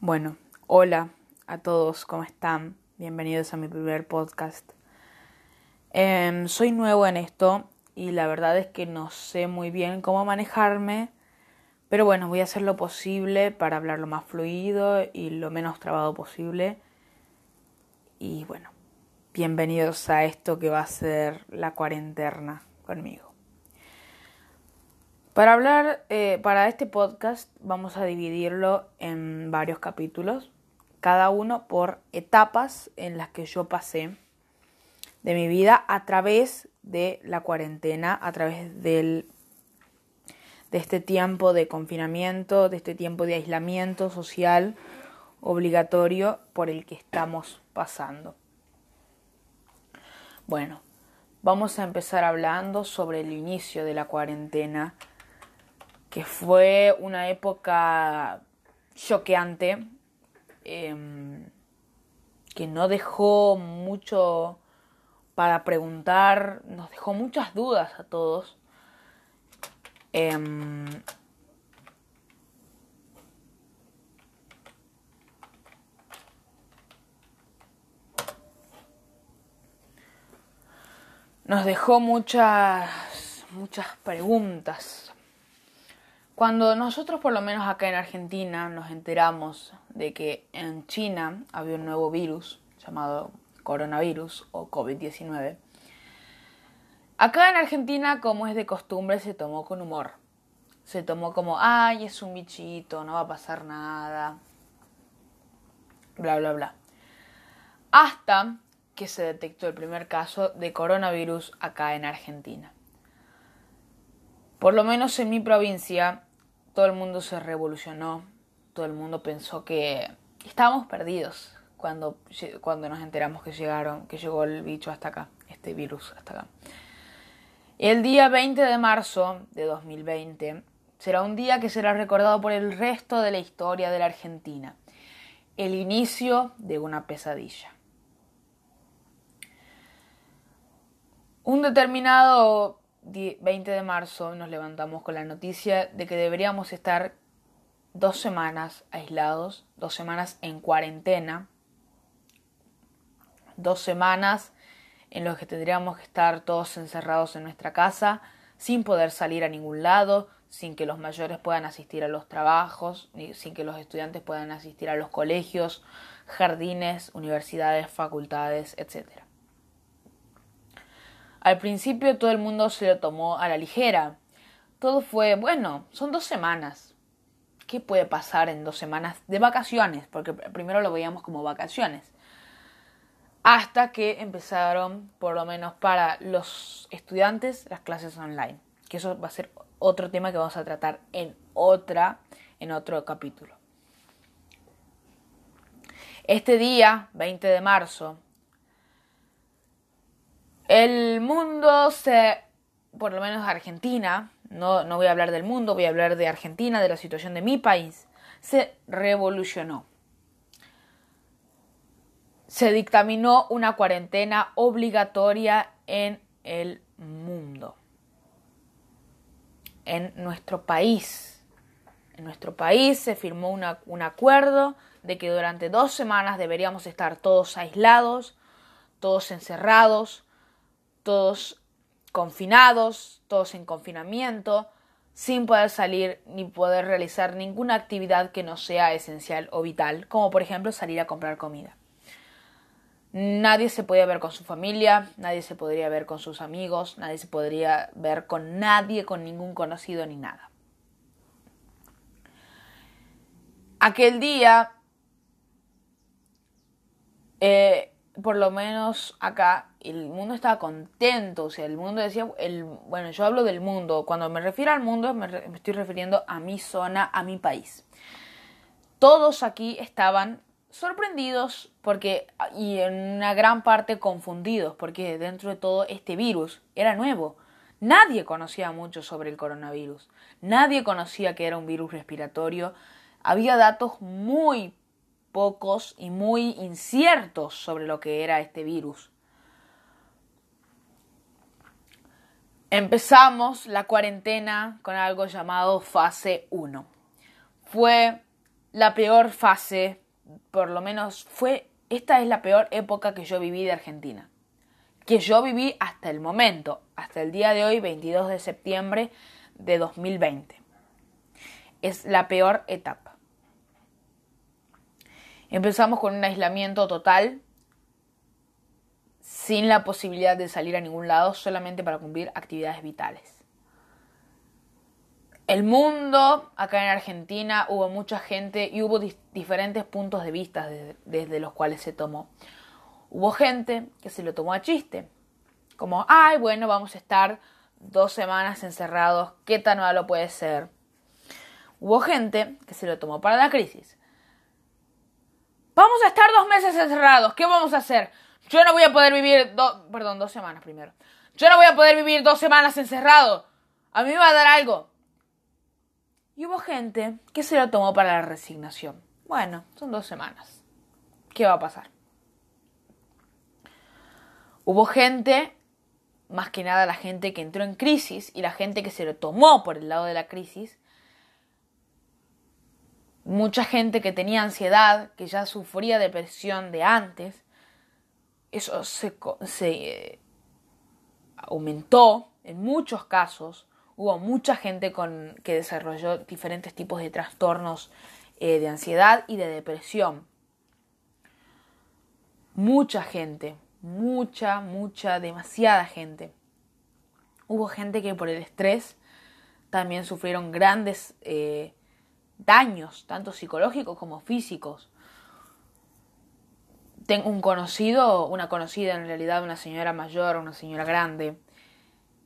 Bueno, hola a todos, ¿cómo están? Bienvenidos a mi primer podcast. Em, soy nuevo en esto y la verdad es que no sé muy bien cómo manejarme, pero bueno, voy a hacer lo posible para hablar lo más fluido y lo menos trabado posible. Y bueno, bienvenidos a esto que va a ser la cuarentena conmigo. Para hablar, eh, para este podcast vamos a dividirlo en varios capítulos, cada uno por etapas en las que yo pasé de mi vida a través de la cuarentena, a través del, de este tiempo de confinamiento, de este tiempo de aislamiento social obligatorio por el que estamos pasando. Bueno, vamos a empezar hablando sobre el inicio de la cuarentena que fue una época choqueante, em, que no dejó mucho para preguntar, nos dejó muchas dudas a todos. Em, nos dejó muchas, muchas preguntas cuando nosotros, por lo menos acá en Argentina, nos enteramos de que en China había un nuevo virus llamado coronavirus o COVID-19, acá en Argentina, como es de costumbre, se tomó con humor. Se tomó como, ay, es un bichito, no va a pasar nada, bla, bla, bla. Hasta que se detectó el primer caso de coronavirus acá en Argentina. Por lo menos en mi provincia todo el mundo se revolucionó, todo el mundo pensó que estábamos perdidos cuando, cuando nos enteramos que llegaron, que llegó el bicho hasta acá, este virus hasta acá. El día 20 de marzo de 2020 será un día que será recordado por el resto de la historia de la Argentina, el inicio de una pesadilla. Un determinado 20 de marzo nos levantamos con la noticia de que deberíamos estar dos semanas aislados, dos semanas en cuarentena, dos semanas en las que tendríamos que estar todos encerrados en nuestra casa, sin poder salir a ningún lado, sin que los mayores puedan asistir a los trabajos, sin que los estudiantes puedan asistir a los colegios, jardines, universidades, facultades, etcétera. Al principio todo el mundo se lo tomó a la ligera. Todo fue, bueno, son dos semanas. ¿Qué puede pasar en dos semanas de vacaciones? Porque primero lo veíamos como vacaciones. Hasta que empezaron, por lo menos para los estudiantes, las clases online. Que eso va a ser otro tema que vamos a tratar en otra, en otro capítulo. Este día, 20 de marzo, el mundo se, por lo menos Argentina, no, no voy a hablar del mundo, voy a hablar de Argentina, de la situación de mi país, se revolucionó. Se dictaminó una cuarentena obligatoria en el mundo, en nuestro país. En nuestro país se firmó un acuerdo de que durante dos semanas deberíamos estar todos aislados, todos encerrados, todos confinados, todos en confinamiento, sin poder salir ni poder realizar ninguna actividad que no sea esencial o vital, como por ejemplo salir a comprar comida. Nadie se podía ver con su familia, nadie se podría ver con sus amigos, nadie se podría ver con nadie, con ningún conocido ni nada. Aquel día eh, por lo menos acá, el mundo estaba contento, o sea, el mundo decía, bueno, yo hablo del mundo, cuando me refiero al mundo me, me estoy refiriendo a mi zona, a mi país. Todos aquí estaban sorprendidos porque y en una gran parte confundidos porque dentro de todo este virus era nuevo. Nadie conocía mucho sobre el coronavirus. Nadie conocía que era un virus respiratorio. Había datos muy pocos y muy inciertos sobre lo que era este virus. Empezamos la cuarentena con algo llamado fase 1. Fue la peor fase, por lo menos fue, esta es la peor época que yo viví de Argentina. Que yo viví hasta el momento, hasta el día de hoy, 22 de septiembre de 2020. Es la peor etapa. Empezamos con un aislamiento total, sin la posibilidad de salir a ningún lado, solamente para cumplir actividades vitales el mundo, acá en Argentina, hubo mucha gente y hubo diferentes puntos de vista desde, los cuales se tomó. Hubo gente que se lo tomó a chiste, como, ay, bueno, vamos a estar dos semanas encerrados, ¿qué tan malo puede ser? Hubo gente que se lo tomó para la crisis. Vamos a estar dos meses encerrados, ¿qué vamos a hacer? Yo no voy a poder vivir, dos, perdón, dos semanas primero. Yo no voy a poder vivir dos semanas encerrado. A mí me va a dar algo. Y hubo gente que se lo tomó para la resignación. Bueno, son dos semanas. ¿Qué va a pasar? Hubo gente, más que nada la gente que entró en crisis y la gente que se lo tomó por el lado de la crisis. Mucha gente que tenía ansiedad, que ya sufría depresión de antes. Eso se, se eh, aumentó en muchos casos hubo mucha gente con, que desarrolló diferentes tipos de trastornos eh, de ansiedad y de depresión. Mucha gente, mucha, mucha, demasiada gente. Hubo gente que por el estrés también sufrieron grandes eh, daños, tanto psicológicos como físicos. Tengo un conocido, una conocida en realidad, una señora mayor, una señora grande,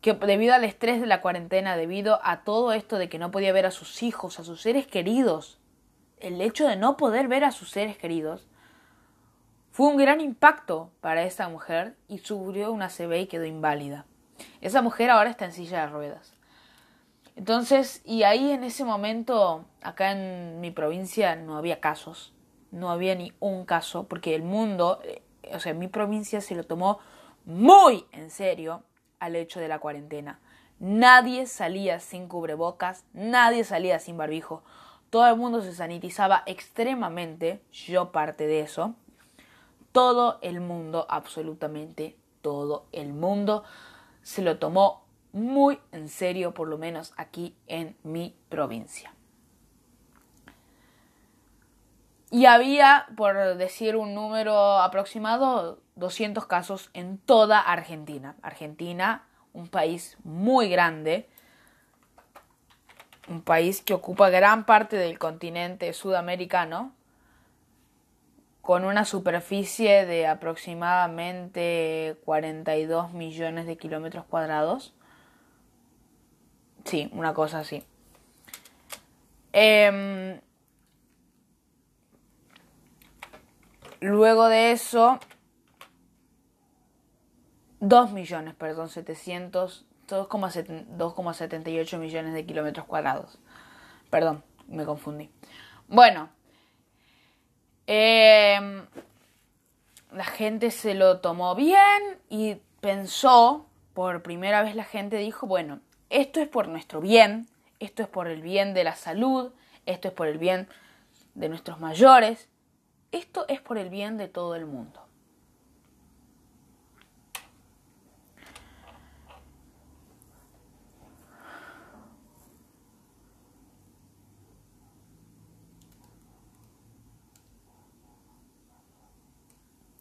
que debido al estrés de la cuarentena, debido a todo esto de que no podía ver a sus hijos, a sus seres queridos, el hecho de no poder ver a sus seres queridos, fue un gran impacto para esa mujer y sufrió una CB y quedó inválida. Esa mujer ahora está en silla de ruedas. Entonces, y ahí en ese momento, acá en mi provincia no había casos, no había ni un caso, porque el mundo, eh, o sea, mi provincia se lo tomó muy en serio al hecho de la cuarentena. Nadie salía sin cubrebocas, nadie salía sin barbijo. Todo el mundo se sanitizaba extremadamente, yo parte de eso. Todo el mundo, absolutamente todo el mundo, se lo tomó muy en serio, por lo menos aquí en mi provincia. Y había, por decir un número aproximado, 200 casos en toda Argentina. Argentina, un país muy grande, un país que ocupa gran parte del continente sudamericano, con una superficie de aproximadamente 42 millones de kilómetros cuadrados. Sí, una cosa así. Em, luego de eso, 2 millones, perdón, 700, 2,78 millones de kilómetros cuadrados. Perdón, me confundí. Bueno, em, la gente se lo tomó bien y pensó, por primera vez la gente dijo, bueno, esto es por nuestro bien, esto es por el bien de la salud, esto es por el bien de nuestros mayores, esto es por el bien de todo el mundo.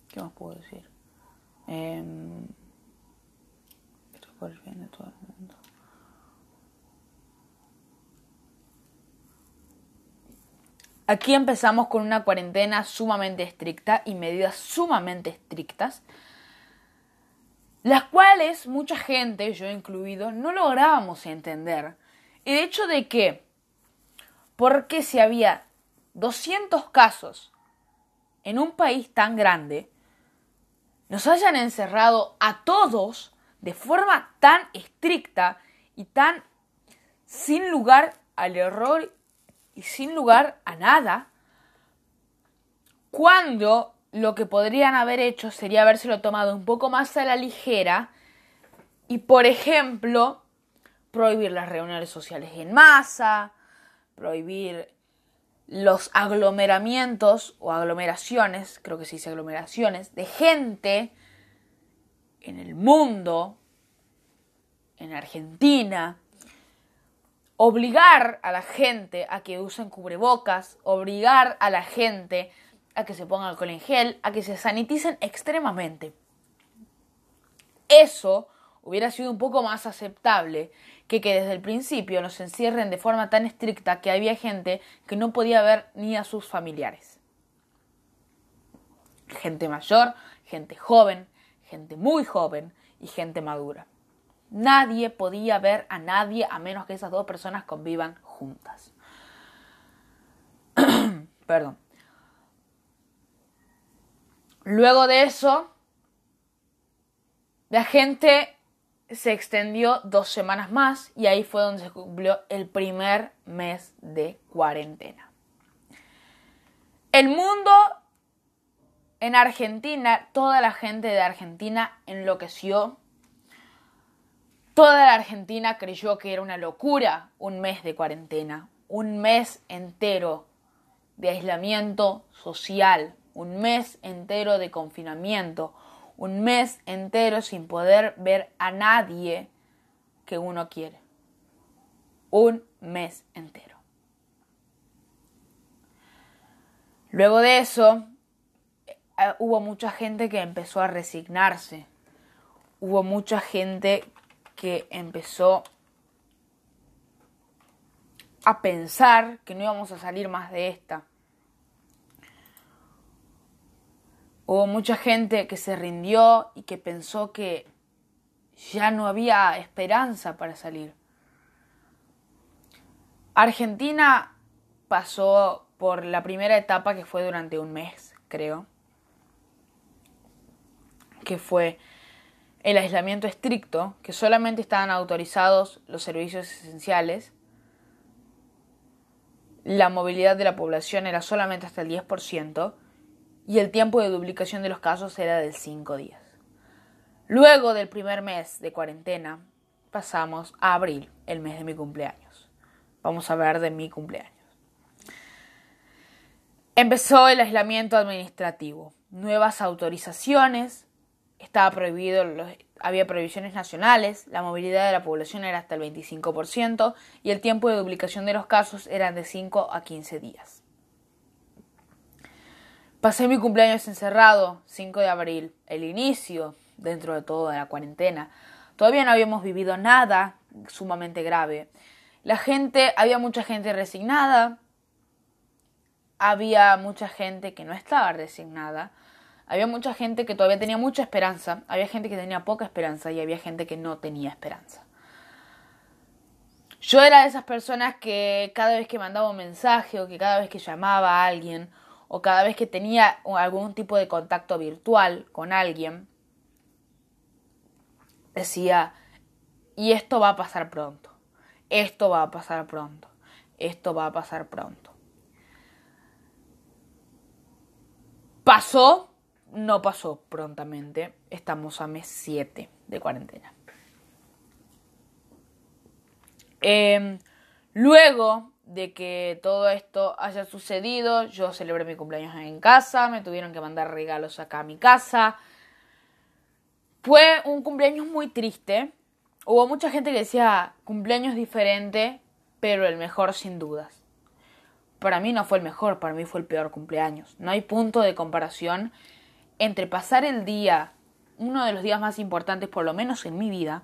¿Qué más puedo decir? Em, esto es por el bien de todo el mundo. Aquí empezamos con una cuarentena sumamente estricta y medidas sumamente estrictas, las cuales mucha gente, yo incluido, no lográbamos entender. El hecho de que, porque si había 200 casos en un país tan grande, nos hayan encerrado a todos de forma tan estricta y tan sin lugar al error y sin lugar a nada, cuando lo que podrían haber hecho sería habérselo tomado un poco más a la ligera y, por ejemplo, prohibir las reuniones sociales en masa, prohibir los aglomeramientos o aglomeraciones, creo que se dice aglomeraciones, de gente en el mundo, en Argentina, obligar a la gente a que usen cubrebocas, obligar a la gente a que se pongan alcohol en gel, a que se saniticen extremadamente. Eso hubiera sido un poco más aceptable que que desde el principio nos encierren de forma tan estricta que había gente que no podía ver ni a sus familiares. Gente mayor, gente joven, gente muy joven y gente madura. Nadie podía ver a nadie a menos que esas dos personas convivan juntas. Perdón. Luego de eso, la gente se extendió dos semanas más y ahí fue donde se cumplió el primer mes de cuarentena. El mundo en Argentina, toda la gente de Argentina enloqueció. Toda la Argentina creyó que era una locura un mes de cuarentena, un mes entero de aislamiento social, un mes entero de confinamiento, un mes entero sin poder ver a nadie que uno quiere. Un mes entero. Luego de eso, eh, hubo mucha gente que empezó a resignarse. Hubo mucha gente que empezó a pensar que no íbamos a salir más de esta. Hubo mucha gente que se rindió y que pensó que ya no había esperanza para salir. Argentina pasó por la primera etapa que fue durante un mes, creo, que fue el aislamiento estricto, que solamente estaban autorizados los servicios esenciales, la movilidad de la población era solamente hasta el 10%, y el tiempo de duplicación de los casos era de 5 días. Luego del primer mes de cuarentena, pasamos a abril, el mes de mi cumpleaños. Vamos a ver de mi cumpleaños. Empezó el aislamiento administrativo, nuevas autorizaciones, estaba prohibido, había prohibiciones nacionales, la movilidad de la población era hasta el 25% y el tiempo de duplicación de los casos era de 5 a 15 días. Pasé mi cumpleaños encerrado, 5 de abril, el inicio, dentro de todo, de la cuarentena. Todavía no habíamos vivido nada sumamente grave. La gente, había mucha gente resignada, había mucha gente que no estaba resignada, había mucha gente que todavía tenía mucha esperanza, había gente que tenía poca esperanza y había gente que no tenía esperanza. Yo era de esas personas que cada vez que mandaba un mensaje o que cada vez que llamaba a alguien o cada vez que tenía algún tipo de contacto virtual con alguien, decía, y esto va a pasar pronto, esto va a pasar pronto, esto va a pasar pronto. Pasó, no pasó prontamente, estamos a mes 7 de cuarentena. Em, luego de que todo esto haya sucedido. Yo celebré mi cumpleaños en casa, me tuvieron que mandar regalos acá a mi casa. Fue un cumpleaños muy triste. Hubo mucha gente que decía cumpleaños diferente, pero el mejor sin dudas. Para mí no fue el mejor, para mí fue el peor cumpleaños. No hay punto de comparación entre pasar el día, uno de los días más importantes por lo menos en mi vida,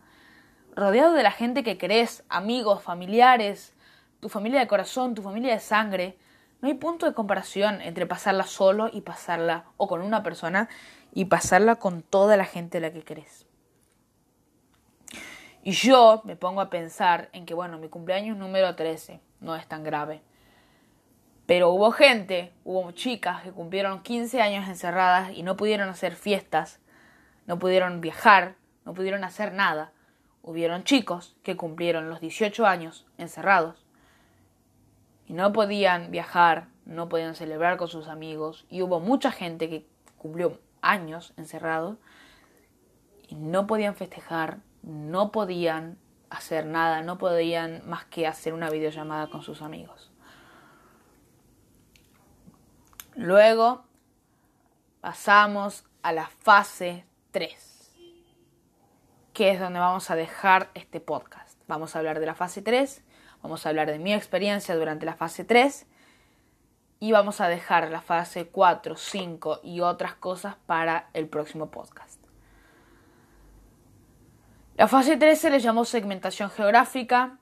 rodeado de la gente que querés, amigos, familiares, tu familia de corazón, tu familia de sangre. No hay punto de comparación entre pasarla solo y pasarla o con una persona y pasarla con toda la gente a la que querés. Y yo me pongo a pensar en que, bueno, mi cumpleaños número 13 no es tan grave. Pero hubo gente, hubo chicas que cumplieron 15 años encerradas y no pudieron hacer fiestas, no pudieron viajar, no pudieron hacer nada. Hubieron chicos que cumplieron los 18 años encerrados y no podían viajar, no podían celebrar con sus amigos y hubo mucha gente que cumplió años encerrado y no podían festejar, no podían hacer nada, no podían más que hacer una videollamada con sus amigos. Luego pasamos a la fase 3, que es donde vamos a dejar este podcast. Vamos a hablar de la fase 3, vamos a hablar de mi experiencia durante la fase 3 y vamos a dejar la fase 4, 5 y otras cosas para el próximo podcast. La fase 3 se le llamó segmentación geográfica.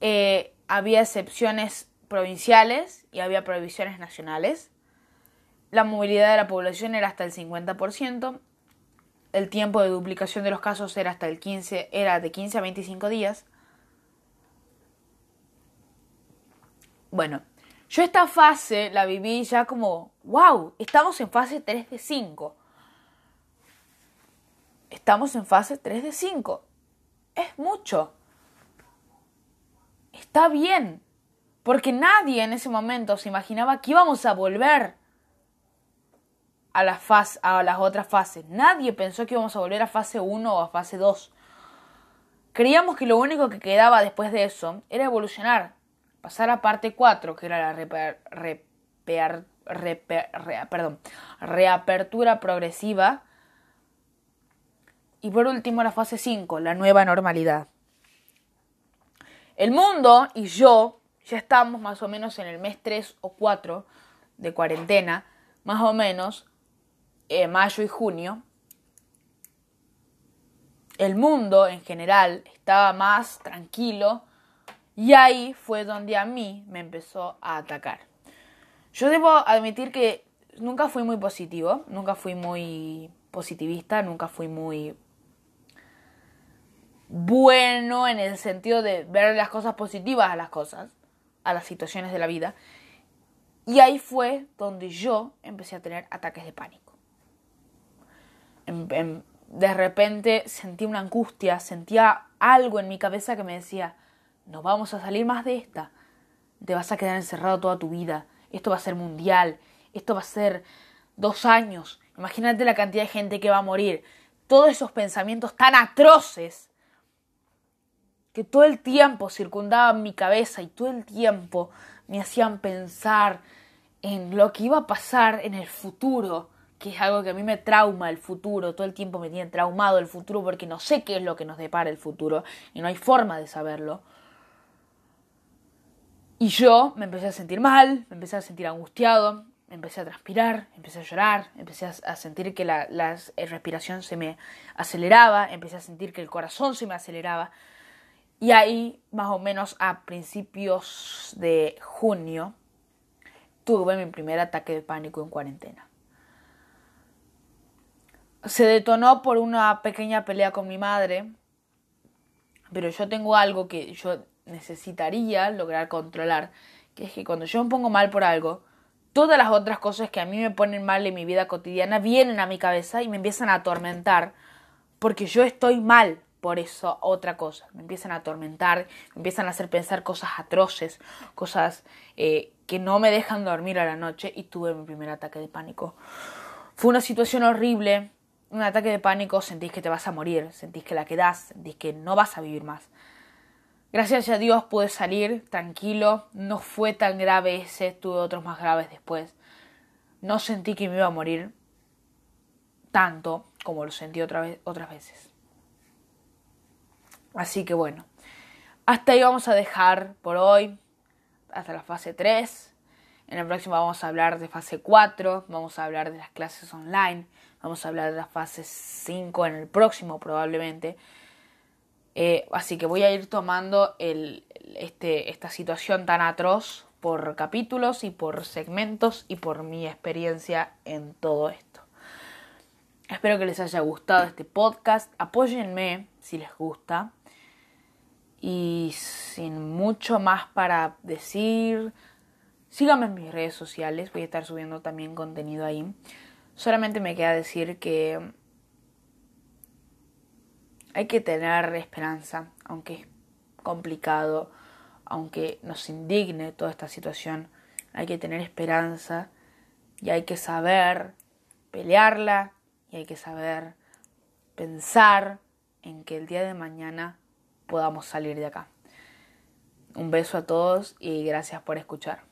Eh, había excepciones provinciales y había prohibiciones nacionales. La movilidad de la población era hasta el 50%. El tiempo de duplicación de los casos era hasta el 15, era de 15 a 25 días. Bueno, yo esta fase la viví ya como, wow, estamos en fase 3 de 5. Estamos en fase 3 de 5. Es mucho. Está bien. Porque nadie en ese momento se imaginaba que íbamos a volver a, a las otras fases. Nadie pensó que íbamos a volver a fase 1 o a fase 2. Creíamos que lo único que quedaba después de eso era evolucionar, pasar a parte 4, que era la reapertura progresiva. Y por último la fase 5, la nueva normalidad. El mundo y yo ya estamos más o menos en el mes 3 o 4 de cuarentena, más o menos, eh, mayo y junio, el mundo en general estaba más tranquilo y ahí fue donde a mí me empezó a atacar. Yo debo admitir que nunca fui muy positivo, nunca fui muy positivista, nunca fui muy bueno en el sentido de ver las cosas positivas a las cosas, a las situaciones de la vida. Y ahí fue donde yo empecé a tener ataques de pánico. De repente sentí una angustia, sentía algo en mi cabeza que me decía, no vamos a salir más de esta, te vas a quedar encerrado toda tu vida, esto va a ser mundial, esto va a ser dos años, imagínate la cantidad de gente que va a morir, todos esos pensamientos tan atroces que todo el tiempo circundaban mi cabeza y todo el tiempo me hacían pensar en lo que iba a pasar en el futuro, que es algo que a mí me trauma el futuro, todo el tiempo me tiene traumado el futuro porque no sé qué es lo que nos depara el futuro y no hay forma de saberlo. Y yo me empecé a sentir mal, me empecé a sentir angustiado, me empecé a transpirar, empecé a llorar, empecé a sentir que la, la respiración se me aceleraba, empecé a sentir que el corazón se me aceleraba. Y ahí, más o menos a principios de junio, tuve mi primer ataque de pánico en cuarentena. Se detonó por una pequeña pelea con mi madre, pero yo tengo algo que yo necesitaría lograr controlar, que es que cuando yo me pongo mal por algo, todas las otras cosas que a mí me ponen mal en mi vida cotidiana vienen a mi cabeza y me empiezan a atormentar, porque yo estoy mal por eso otra cosa, me empiezan a atormentar, me empiezan a hacer pensar cosas atroces, cosas eh, que no me dejan dormir a la noche y tuve mi primer ataque de pánico. Fue una situación horrible, un ataque de pánico sentís que te vas a morir, sentís que la quedás, sentís que no vas a vivir más. Gracias a Dios pude salir tranquilo, no fue tan grave ese, tuve otros más graves después. No sentí que me iba a morir tanto como lo sentí otra vez, otras veces. Así que bueno, hasta ahí vamos a dejar por hoy, hasta la fase 3. En el próximo vamos a hablar de fase 4, vamos a hablar de las clases online, Vamos a hablar de la fase 5 en el próximo probablemente. Eh, así que voy a ir tomando este, esta situación tan atroz por capítulos y por segmentos y por mi experiencia en todo esto. Espero que les haya gustado este podcast. Apóyenme si les gusta. Y sin mucho más para decir, síganme en mis redes sociales. Voy a estar subiendo también contenido ahí. Solamente me queda decir que hay que tener esperanza, aunque es complicado, aunque nos indigne toda esta situación, hay que tener esperanza y hay que saber pelearla y hay que saber pensar en que el día de mañana podamos salir de acá. Un beso a todos y gracias por escuchar.